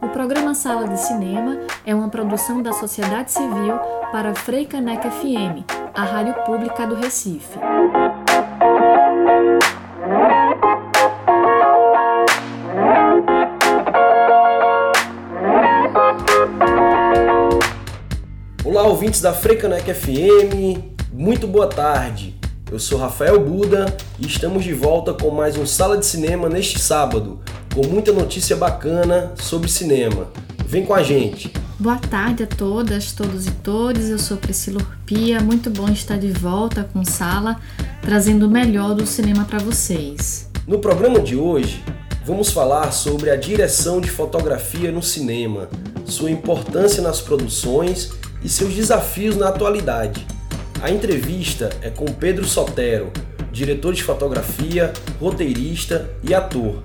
O programa Sala de Cinema é uma produção da sociedade civil para Freicaneca FM, a rádio pública do Recife. Olá, ouvintes da Freicaneca FM, muito boa tarde. Eu sou Rafael Buda e estamos de volta com mais um Sala de Cinema neste sábado, com muita notícia bacana sobre cinema. Vem com a gente! Boa tarde a todas, todos e todas. Eu sou Priscila Urpia. Muito bom estar de volta com Sala, trazendo o melhor do cinema para vocês. No programa de hoje, vamos falar sobre a direção de fotografia no cinema, sua importância nas produções e seus desafios na atualidade. A entrevista é com Pedro Sotero, diretor de fotografia, roteirista e ator,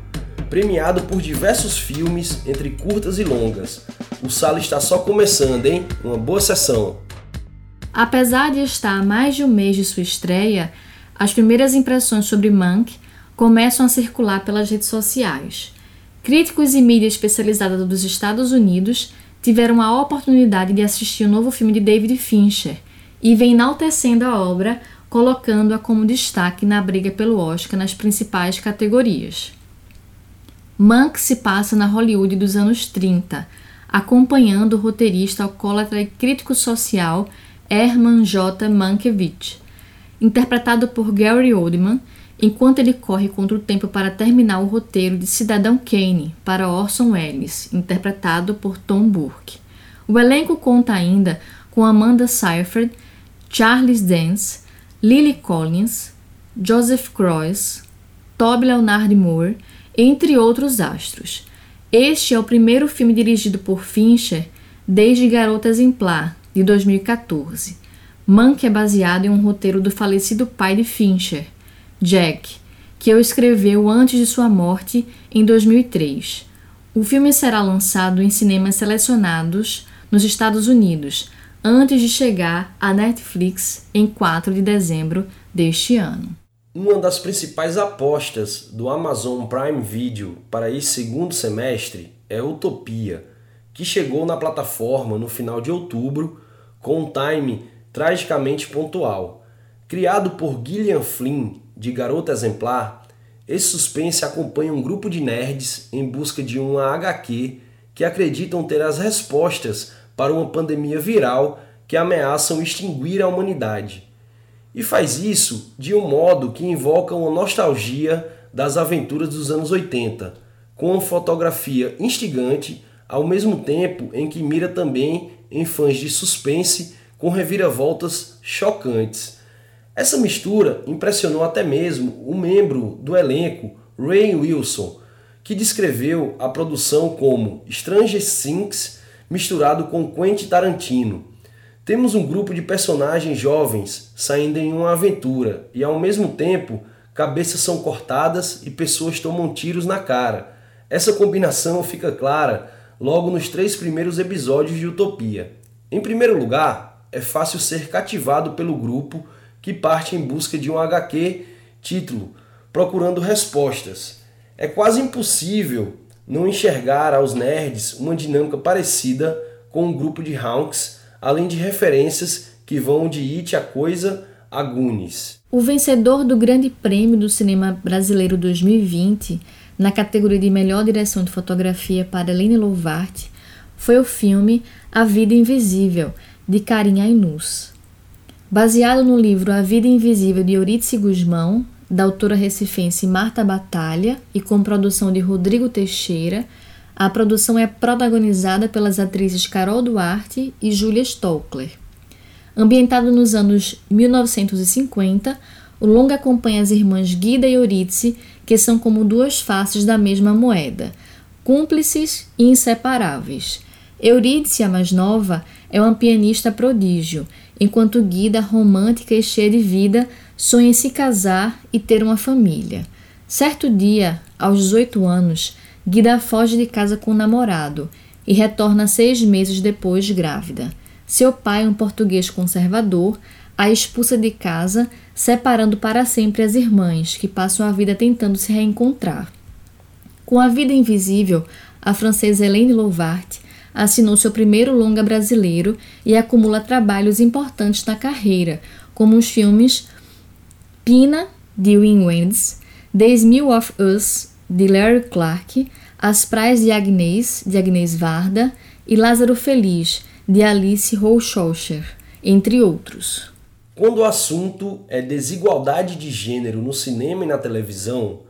premiado por diversos filmes, entre curtas e longas. O sala está só começando, hein? Uma boa sessão! Apesar de estar a mais de um mês de sua estreia, as primeiras impressões sobre Monk começam a circular pelas redes sociais. Críticos e mídia especializada dos Estados Unidos tiveram a oportunidade de assistir o novo filme de David Fincher – e vem enaltecendo a obra, colocando-a como destaque na briga pelo Oscar nas principais categorias. Mank se passa na Hollywood dos anos 30, acompanhando o roteirista alcoólatra e crítico social Herman J. Mankiewicz, interpretado por Gary Oldman, enquanto ele corre contra o tempo para terminar o roteiro de Cidadão Kane para Orson Welles, interpretado por Tom Burke. O elenco conta ainda com Amanda Seyfried Charles Dance, Lily Collins, Joseph Croix, Toby Leonard Moore, entre outros astros. Este é o primeiro filme dirigido por Fincher desde Garota Exemplar, de 2014. Mank é baseado em um roteiro do falecido pai de Fincher, Jack, que o escreveu antes de sua morte em 2003. O filme será lançado em cinemas selecionados nos Estados Unidos antes de chegar à Netflix em 4 de dezembro deste ano. Uma das principais apostas do Amazon Prime Video para esse segundo semestre é Utopia, que chegou na plataforma no final de outubro com um time tragicamente pontual. Criado por Gillian Flynn, de Garota Exemplar, esse suspense acompanha um grupo de nerds em busca de uma HQ que acreditam ter as respostas para uma pandemia viral que ameaçam extinguir a humanidade. E faz isso de um modo que invoca uma nostalgia das aventuras dos anos 80, com uma fotografia instigante, ao mesmo tempo em que mira também em fãs de suspense com reviravoltas chocantes. Essa mistura impressionou até mesmo o membro do elenco, Ray Wilson, que descreveu a produção como Stranger Things misturado com Quentin Tarantino. Temos um grupo de personagens jovens saindo em uma aventura e ao mesmo tempo cabeças são cortadas e pessoas tomam tiros na cara. Essa combinação fica clara logo nos três primeiros episódios de Utopia. Em primeiro lugar, é fácil ser cativado pelo grupo que parte em busca de um HQ título Procurando Respostas. É quase impossível não enxergar aos nerds uma dinâmica parecida com um grupo de honks, além de referências que vão de It a Coisa a Goonies. O vencedor do Grande Prêmio do Cinema Brasileiro 2020, na categoria de Melhor Direção de Fotografia para Lene Louvart, foi o filme A Vida Invisível, de Karim Ainus. Baseado no livro A Vida Invisível de Eurídice Guzmão, da autora recifense Marta Batalha e com produção de Rodrigo Teixeira, a produção é protagonizada pelas atrizes Carol Duarte e Julia Stokler. Ambientado nos anos 1950, o longa acompanha as irmãs Guida e Eurídice, que são como duas faces da mesma moeda, cúmplices e inseparáveis. Eurídice, a mais nova, é uma pianista prodígio, enquanto Guida, romântica e cheia de vida, sonha em se casar e ter uma família. Certo dia, aos 18 anos, Guida foge de casa com o namorado e retorna seis meses depois grávida. Seu pai, um português conservador, a expulsa de casa, separando para sempre as irmãs, que passam a vida tentando se reencontrar. Com a vida invisível, a francesa Hélène Louvart assinou seu primeiro longa brasileiro e acumula trabalhos importantes na carreira, como os filmes Pina, de Wim Wenders, Days Mil of Us, de Larry Clark, As Praias de Agnès, de Agnès Varda, e Lázaro Feliz, de Alice Hochscher, entre outros. Quando o assunto é desigualdade de gênero no cinema e na televisão,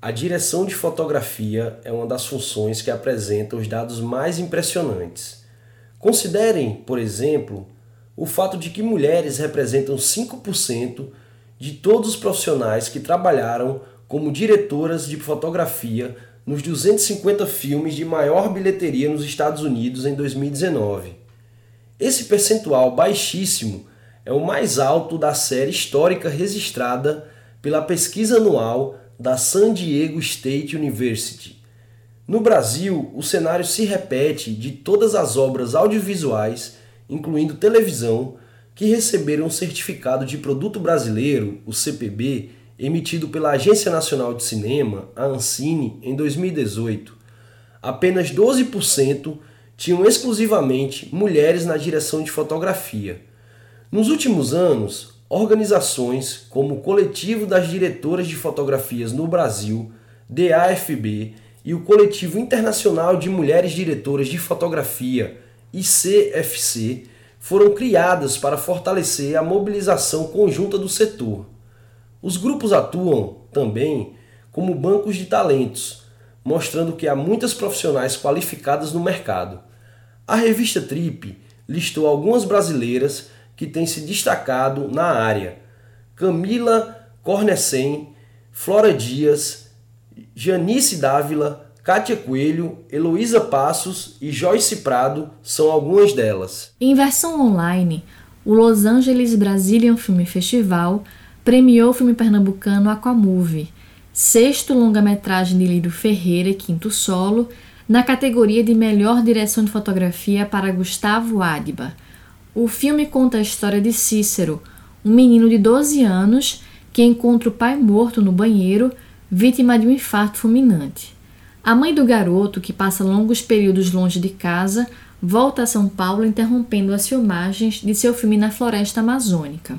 a direção de fotografia é uma das funções que apresenta os dados mais impressionantes. Considerem, por exemplo, o fato de que mulheres representam 5% de todos os profissionais que trabalharam como diretoras de fotografia nos 250 filmes de maior bilheteria nos Estados Unidos em 2019. Esse percentual baixíssimo é o mais alto da série histórica registrada pela pesquisa anual da San Diego State University. No Brasil, o cenário se repete de todas as obras audiovisuais, incluindo televisão, que receberam o certificado de produto brasileiro, o CPB, emitido pela Agência Nacional de Cinema, a Ancine, em 2018. Apenas 12% tinham exclusivamente mulheres na direção de fotografia. Nos últimos anos, organizações como o Coletivo das Diretoras de Fotografias no Brasil, DAFB, e o Coletivo Internacional de Mulheres Diretoras de Fotografia, ICFC, foram criadas para fortalecer a mobilização conjunta do setor. Os grupos atuam também como bancos de talentos, mostrando que há muitas profissionais qualificadas no mercado. A revista Trip listou algumas brasileiras que têm se destacado na área: Camila Cornecem, Flora Dias, Janice Dávila, Kátia Coelho, Heloísa Passos e Joyce Prado são algumas delas. Em versão online, o Los Angeles Brazilian Film Festival premiou o filme pernambucano Aquamovie, sexto longa-metragem de Lírio Ferreira e quinto solo, na categoria de melhor direção de fotografia para Gustavo Adiba. O filme conta a história de Cícero, um menino de 12 anos que encontra o pai morto no banheiro, vítima de um infarto fulminante. A mãe do garoto, que passa longos períodos longe de casa, volta a São Paulo interrompendo as filmagens de seu filme na floresta amazônica.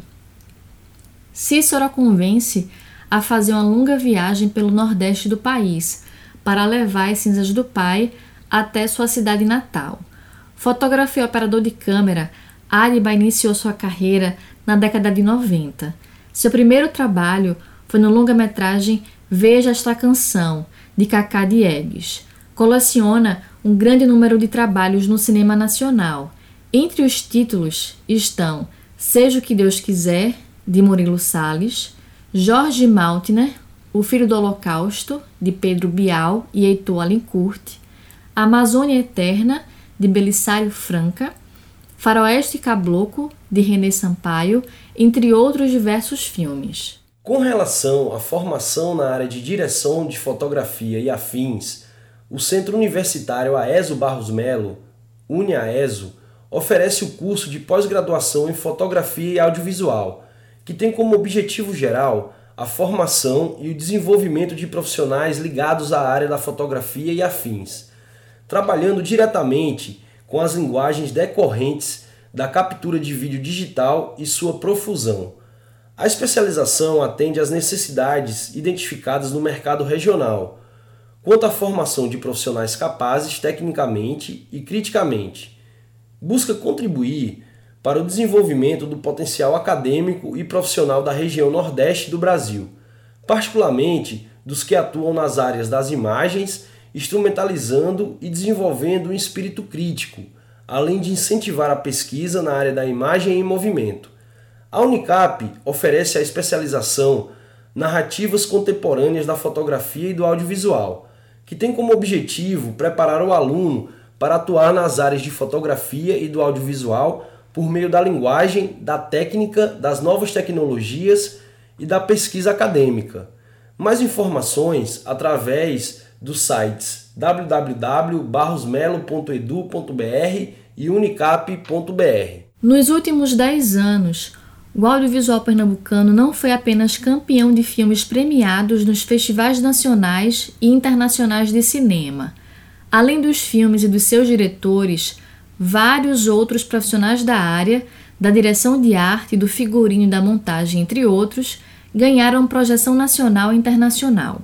Cícero a convence a fazer uma longa viagem pelo nordeste do país para levar as cinzas do pai até sua cidade natal. Fotografia e operador de câmera Adiba iniciou sua carreira na década de 90. Seu primeiro trabalho foi no longa-metragem Veja Esta Canção, de Cacá Diegues. Coleciona um grande número de trabalhos no cinema nacional. Entre os títulos estão Seja o que Deus quiser, de Murilo Salles, Jorge Maltner, O Filho do Holocausto, de Pedro Bial e Heitor Alencourt, Amazônia Eterna, de Belisário Franca, Faroeste Cabloco, de René Sampaio, entre outros diversos filmes. Com relação à formação na área de direção de fotografia e afins, o Centro Universitário Aeso Barros Melo, UniAESO, oferece o curso de pós-graduação em fotografia e audiovisual, que tem como objetivo geral a formação e o desenvolvimento de profissionais ligados à área da fotografia e afins, trabalhando diretamente com as linguagens decorrentes da captura de vídeo digital e sua profusão. A especialização atende às necessidades identificadas no mercado regional, quanto à formação de profissionais capazes tecnicamente e criticamente. Busca contribuir para o desenvolvimento do potencial acadêmico e profissional da região Nordeste do Brasil, particularmente dos que atuam nas áreas das imagens instrumentalizando e desenvolvendo um espírito crítico, além de incentivar a pesquisa na área da imagem em movimento. A Unicap oferece a especialização Narrativas Contemporâneas da Fotografia e do Audiovisual, que tem como objetivo preparar o aluno para atuar nas áreas de fotografia e do audiovisual por meio da linguagem, da técnica, das novas tecnologias e da pesquisa acadêmica. Mais informações através dos sites www.barrosmelo.edu.br e unicap.br. Nos últimos 10 anos, o audiovisual pernambucano não foi apenas campeão de filmes premiados nos festivais nacionais e internacionais de cinema. Além dos filmes e dos seus diretores, vários outros profissionais da área, da direção de arte, do figurino e da montagem, entre outros, ganharam projeção nacional e internacional.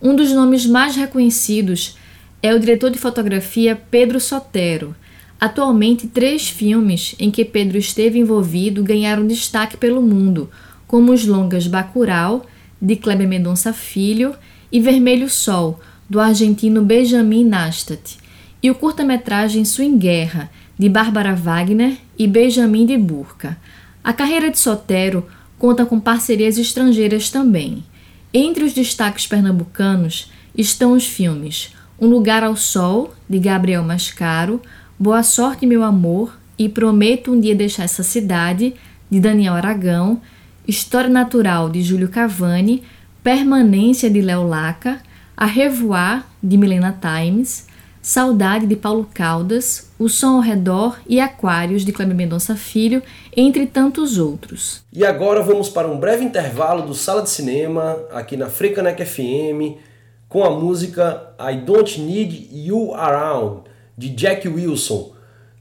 Um dos nomes mais reconhecidos é o diretor de fotografia Pedro Sotero. Atualmente, três filmes em que Pedro esteve envolvido ganharam destaque pelo mundo, como os longas Bacurau, de Kleber Mendonça Filho, e Vermelho Sol, do argentino Benjamin Nastat, e o curta-metragem Swing Guerra, de Bárbara Wagner e Benjamin de Burca. A carreira de Sotero conta com parcerias estrangeiras também. Entre os destaques pernambucanos estão os filmes Um Lugar ao Sol, de Gabriel Mascaro, Boa Sorte, Meu Amor e Prometo um Dia Deixar Essa Cidade, de Daniel Aragão, História Natural, de Júlio Cavani, Permanência, de Léo Laca, A Revoar, de Milena Times, Saudade de Paulo Caldas, O Som ao Redor e Aquários de Cleber Mendonça Filho, entre tantos outros. E agora vamos para um breve intervalo do Sala de Cinema, aqui na Frecanec FM, com a música I Don't Need You Around, de Jack Wilson,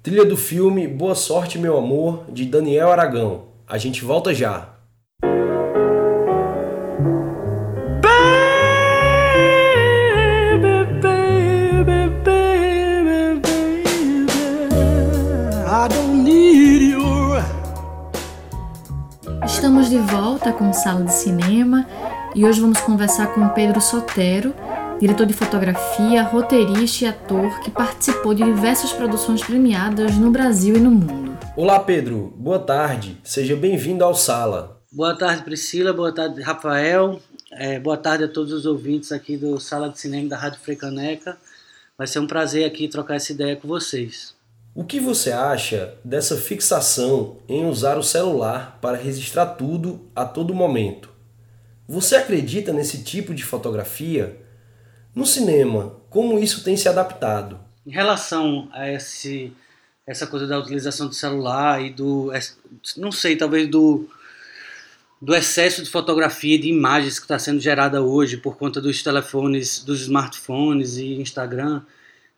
trilha do filme Boa Sorte Meu Amor, de Daniel Aragão. A gente volta já. Estamos de volta com Sala de Cinema e hoje vamos conversar com Pedro Sotero, diretor de fotografia, roteirista e ator que participou de diversas produções premiadas no Brasil e no mundo. Olá, Pedro. Boa tarde. Seja bem-vindo ao Sala. Boa tarde, Priscila. Boa tarde, Rafael. É, boa tarde a todos os ouvintes aqui do Sala de Cinema da Rádio Frecaneca. Vai ser um prazer aqui trocar essa ideia com vocês. O que você acha dessa fixação em usar o celular para registrar tudo a todo momento? Você acredita nesse tipo de fotografia? No cinema, como isso tem se adaptado? Em relação a esse, essa coisa da utilização do celular e do. Não sei, talvez do, do excesso de fotografia de imagens que está sendo gerada hoje por conta dos telefones, dos smartphones e Instagram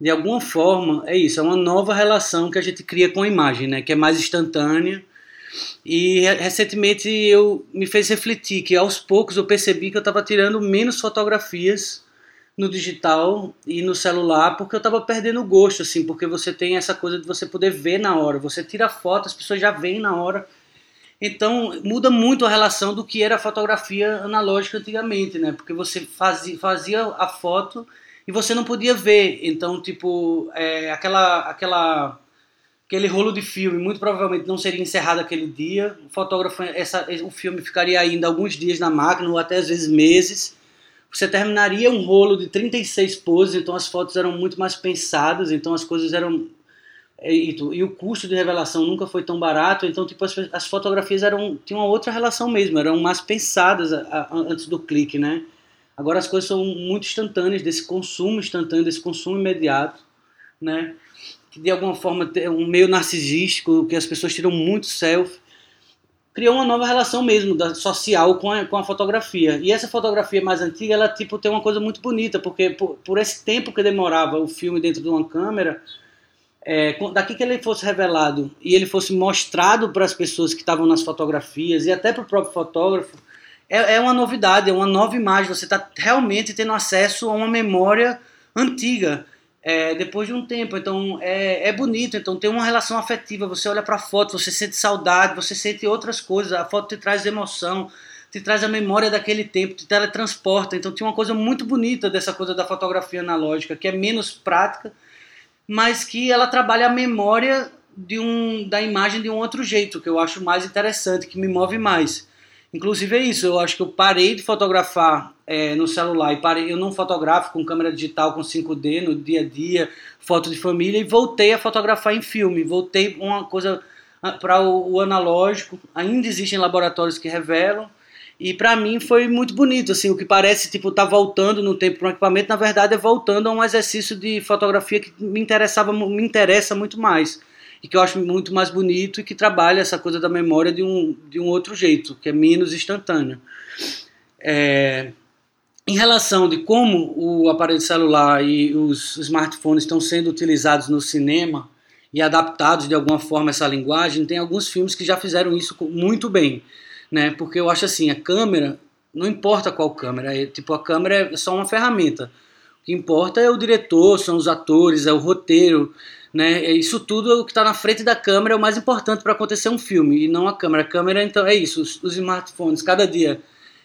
de alguma forma, é isso, é uma nova relação que a gente cria com a imagem, né, que é mais instantânea. E recentemente eu me fez refletir que aos poucos eu percebi que eu estava tirando menos fotografias no digital e no celular porque eu estava perdendo o gosto, assim, porque você tem essa coisa de você poder ver na hora, você tira foto, as pessoas já veem na hora. Então muda muito a relação do que era a fotografia analógica antigamente, né? Porque você fazia, fazia a foto e você não podia ver. Então, tipo, é, aquela, aquela, aquele rolo de filme muito provavelmente não seria encerrado aquele dia. O fotógrafo, essa, o filme ficaria ainda alguns dias na máquina, ou até às vezes meses. Você terminaria um rolo de 36 poses, então as fotos eram muito mais pensadas, então as coisas eram e, e, o custo de revelação nunca foi tão barato, então tipo as, as fotografias eram tinham uma outra relação mesmo, eram mais pensadas a, a, antes do clique, né? Agora as coisas são muito instantâneas, desse consumo instantâneo, desse consumo imediato, né? Que de alguma forma é um meio narcisístico, que as pessoas tiram muito selfie, criou uma nova relação mesmo da, social com a, com a fotografia. E essa fotografia mais antiga, ela tipo tem uma coisa muito bonita, porque por, por esse tempo que demorava o filme dentro de uma câmera, é, daqui que ele fosse revelado e ele fosse mostrado para as pessoas que estavam nas fotografias e até para o próprio fotógrafo, é, é uma novidade, é uma nova imagem. Você está realmente tendo acesso a uma memória antiga. É, depois de um tempo. Então é, é bonito, então tem uma relação afetiva. Você olha para a foto, você sente saudade, você sente outras coisas. A foto te traz emoção, te traz a memória daquele tempo, te teletransporta. Então tem uma coisa muito bonita dessa coisa da fotografia analógica, que é menos prática, mas que ela trabalha a memória de um, da imagem de um outro jeito, que eu acho mais interessante, que me move mais. Inclusive é isso, eu acho que eu parei de fotografar é, no celular e parei, eu não fotografo com câmera digital com 5D no dia a dia, foto de família e voltei a fotografar em filme, voltei uma coisa ah, para o, o, analógico, ainda existem laboratórios que revelam e para mim foi muito bonito, assim, o que parece tipo tá voltando no tempo para um equipamento, na verdade é voltando a um exercício de fotografia que me interessava, me interessa muito mais e que eu acho muito mais bonito e que trabalha essa coisa da memória de um, de um outro jeito, que é menos instantâneo. É, em relação de como o aparelho celular e os smartphones estão sendo utilizados no cinema e adaptados de alguma forma a essa linguagem, tem alguns filmes que já fizeram isso muito bem, né? Porque eu acho assim, a câmera, não importa qual câmera, é, tipo a câmera é só uma ferramenta. O que importa é o diretor, são os atores, é o roteiro, né? É isso tudo que está na frente da câmera é o mais importante para acontecer um filme e não a câmera. A câmera então é isso, os, os smartphones cada dia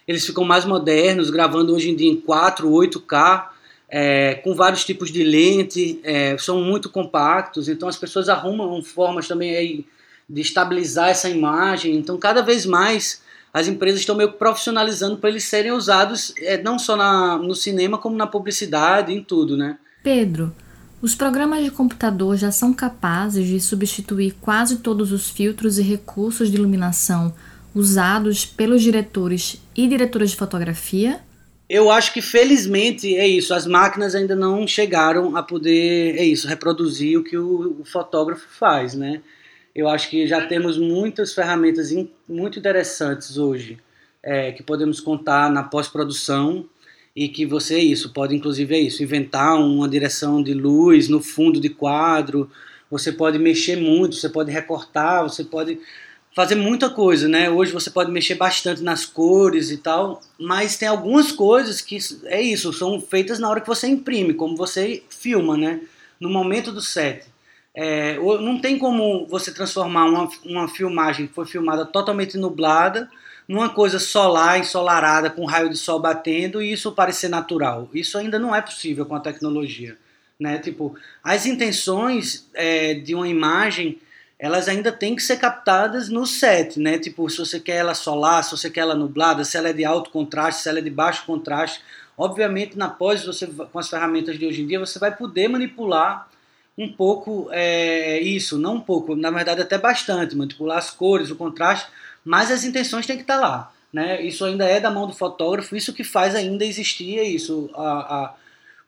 eles ficam mais modernos, gravando hoje em dia em 4, 8K, é, com vários tipos de lente, é, são muito compactos, então as pessoas arrumam formas também aí de estabilizar essa imagem. Então, cada vez mais as empresas estão meio profissionalizando para eles serem usados é, não só na, no cinema, como na publicidade, em tudo, né? Pedro, os programas de computador já são capazes de substituir quase todos os filtros e recursos de iluminação usados pelos diretores e diretoras de fotografia? Eu acho que felizmente é isso, as máquinas ainda não chegaram a poder, é isso, reproduzir o que o, o fotógrafo faz, né? Eu acho que já temos muitas ferramentas in, muito interessantes hoje é, que podemos contar na pós-produção e que você é isso, pode inclusive é isso, inventar uma direção de luz no fundo de quadro, você pode mexer muito, você pode recortar, você pode fazer muita coisa, né? Hoje você pode mexer bastante nas cores e tal, mas tem algumas coisas que é isso, são feitas na hora que você imprime, como você filma, né? No momento do set. É, não tem como você transformar uma, uma filmagem que foi filmada totalmente nublada numa coisa solar, ensolarada, com raio de sol batendo e isso parecer natural. Isso ainda não é possível com a tecnologia. Né? Tipo, as intenções é, de uma imagem elas ainda têm que ser captadas no set, né? Tipo, se você quer ela solar, se você quer ela nublada, se ela é de alto contraste, se ela é de baixo contraste. Obviamente, na pós, você, com as ferramentas de hoje em dia, você vai poder manipular um pouco é, isso, não um pouco, na verdade até bastante, manipular as cores, o contraste, mas as intenções têm que estar lá. Né? Isso ainda é da mão do fotógrafo, isso que faz ainda existir isso, a, a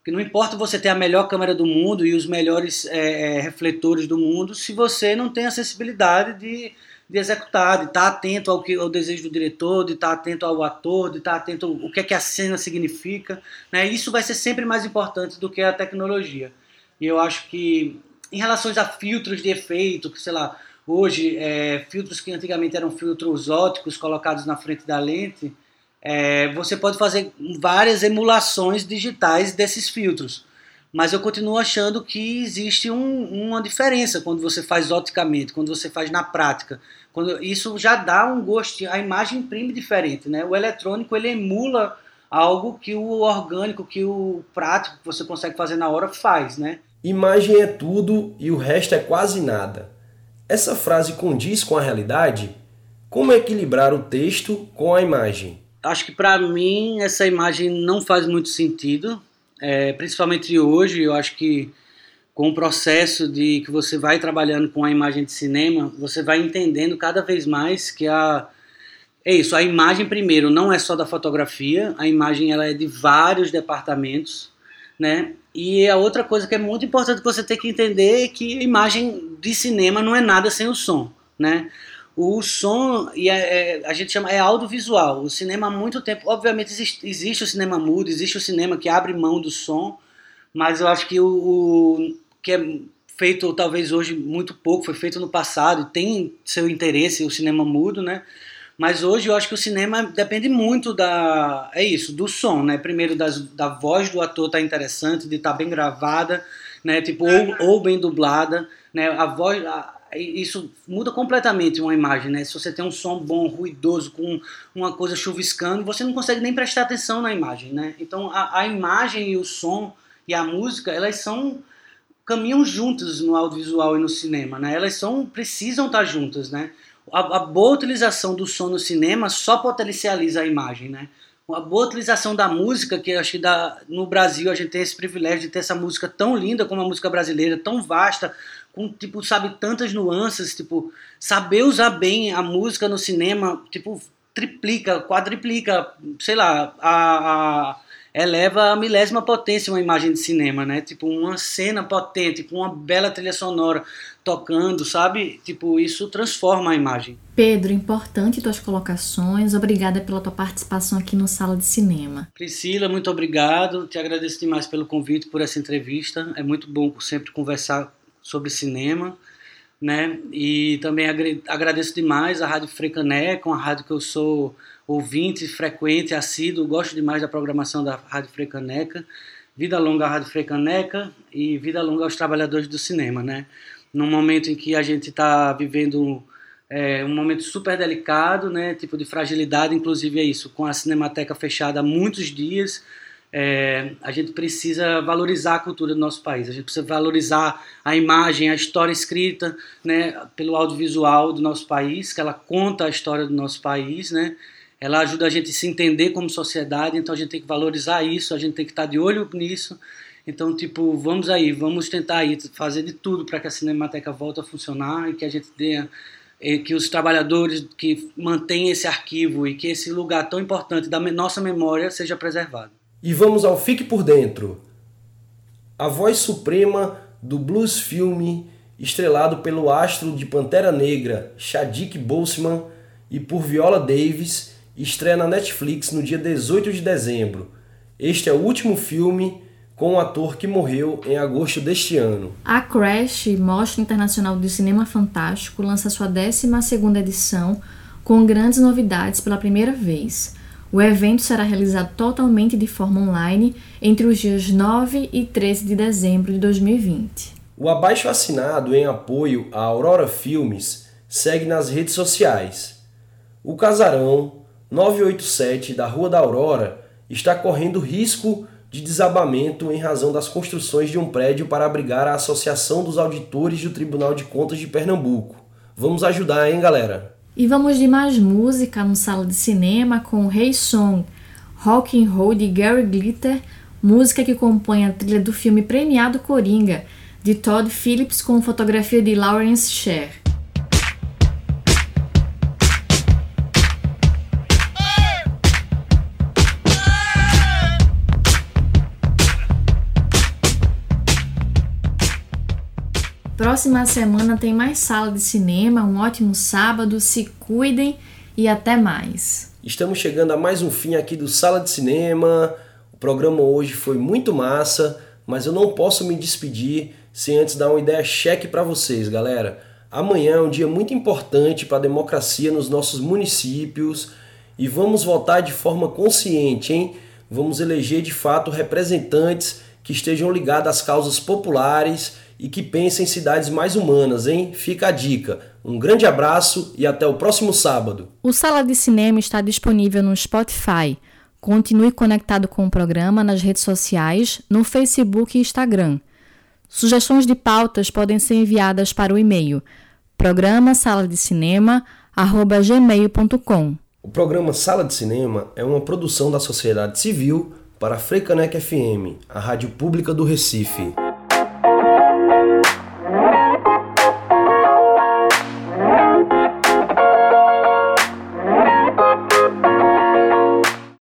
que não importa você ter a melhor câmera do mundo e os melhores é, é, refletores do mundo, se você não tem a sensibilidade de, de executar, de estar atento ao, que, ao desejo do diretor, de estar atento ao ator, de estar atento ao o que é que a cena significa. Né? Isso vai ser sempre mais importante do que a tecnologia. E eu acho que, em relação a filtros de efeito, que sei lá, hoje, é, filtros que antigamente eram filtros óticos colocados na frente da lente, é, você pode fazer várias emulações digitais desses filtros. Mas eu continuo achando que existe um, uma diferença quando você faz oticamente, quando você faz na prática. Quando, isso já dá um gosto, a imagem imprime diferente. Né? O eletrônico ele emula algo que o orgânico, que o prático que você consegue fazer na hora faz. Né? Imagem é tudo e o resto é quase nada. Essa frase condiz com a realidade? Como equilibrar o texto com a imagem? acho que para mim essa imagem não faz muito sentido, é, principalmente hoje. Eu acho que com o processo de que você vai trabalhando com a imagem de cinema, você vai entendendo cada vez mais que a é isso, a imagem primeiro não é só da fotografia, a imagem ela é de vários departamentos, né? E a outra coisa que é muito importante você tem que entender é que a imagem de cinema não é nada sem o som, né? o som e é, a gente chama é audiovisual. O cinema há muito tempo, obviamente existe, existe, o cinema mudo, existe o cinema que abre mão do som, mas eu acho que o, o, que é feito talvez hoje muito pouco, foi feito no passado, tem seu interesse o cinema mudo, né? Mas hoje eu acho que o cinema depende muito da é isso, do som, né? Primeiro das, da voz do ator tá interessante, de estar tá bem gravada, né? Tipo ou, ou bem dublada, né? A voz a, isso muda completamente uma imagem, né? Se você tem um som bom, ruidoso, com uma coisa chuviscando, você não consegue nem prestar atenção na imagem, né? Então a, a imagem e o som e a música, elas são caminham juntas no audiovisual e no cinema, né? Elas são precisam estar juntas, né? A, a boa utilização do som no cinema só potencializa a imagem, né? uma boa utilização da música, que acho que da, no Brasil a gente tem esse privilégio de ter essa música tão linda como a música brasileira, tão vasta, com, tipo, sabe, tantas nuances, tipo, saber usar bem a música no cinema, tipo, triplica, quadriplica, sei lá, a, a eleva a milésima potência uma imagem de cinema, né? Tipo, uma cena potente, com uma bela trilha sonora tocando, sabe? Tipo, isso transforma a imagem. Pedro, importante tuas colocações. Obrigada pela tua participação aqui no Sala de Cinema. Priscila, muito obrigado. Te agradeço demais pelo convite, por essa entrevista. É muito bom sempre conversar sobre cinema né? E também agradeço demais a Rádio Frecaneca, uma rádio que eu sou ouvinte, frequente, assíduo, gosto demais da programação da Rádio Frecaneca. Vida longa à Rádio Frecaneca e vida longa aos trabalhadores do cinema, né? Num momento em que a gente está vivendo é, um momento super delicado, né? Tipo de fragilidade, inclusive é isso, com a Cinemateca fechada há muitos dias, é, a gente precisa valorizar a cultura do nosso país, a gente precisa valorizar a imagem, a história escrita né, pelo audiovisual do nosso país, que ela conta a história do nosso país, né, ela ajuda a gente a se entender como sociedade, então a gente tem que valorizar isso, a gente tem que estar de olho nisso. Então, tipo, vamos aí, vamos tentar aí fazer de tudo para que a Cinemateca volte a funcionar e que a gente tenha que os trabalhadores que mantêm esse arquivo e que esse lugar tão importante da nossa memória seja preservado. E vamos ao Fique por Dentro. A voz suprema do blues filme, estrelado pelo astro de Pantera Negra, Chadwick Boseman, e por Viola Davis, estreia na Netflix no dia 18 de dezembro. Este é o último filme com o ator que morreu em agosto deste ano. A Crash, Mostra Internacional do Cinema Fantástico, lança sua 12ª edição com grandes novidades pela primeira vez. O evento será realizado totalmente de forma online entre os dias 9 e 13 de dezembro de 2020. O abaixo assinado em apoio à Aurora Filmes segue nas redes sociais. O casarão 987 da Rua da Aurora está correndo risco de desabamento em razão das construções de um prédio para abrigar a Associação dos Auditores do Tribunal de Contas de Pernambuco. Vamos ajudar, hein, galera? E vamos de mais música no sala de cinema com Hey Song, Rock and Roll de Gary Glitter, música que compõe a trilha do filme premiado Coringa, de Todd Phillips com fotografia de Lawrence Sher. Próxima semana tem mais sala de cinema. Um ótimo sábado. Se cuidem e até mais. Estamos chegando a mais um fim aqui do Sala de Cinema. O programa hoje foi muito massa, mas eu não posso me despedir sem antes dar uma ideia cheque para vocês, galera. Amanhã é um dia muito importante para a democracia nos nossos municípios e vamos votar de forma consciente, hein? Vamos eleger de fato representantes que estejam ligados às causas populares e que pense em cidades mais humanas, hein? Fica a dica. Um grande abraço e até o próximo sábado. O Sala de Cinema está disponível no Spotify. Continue conectado com o programa nas redes sociais, no Facebook e Instagram. Sugestões de pautas podem ser enviadas para o e-mail programa sala de cinema gmail.com. O programa Sala de Cinema é uma produção da sociedade civil para a Freicaneca FM, a rádio pública do Recife.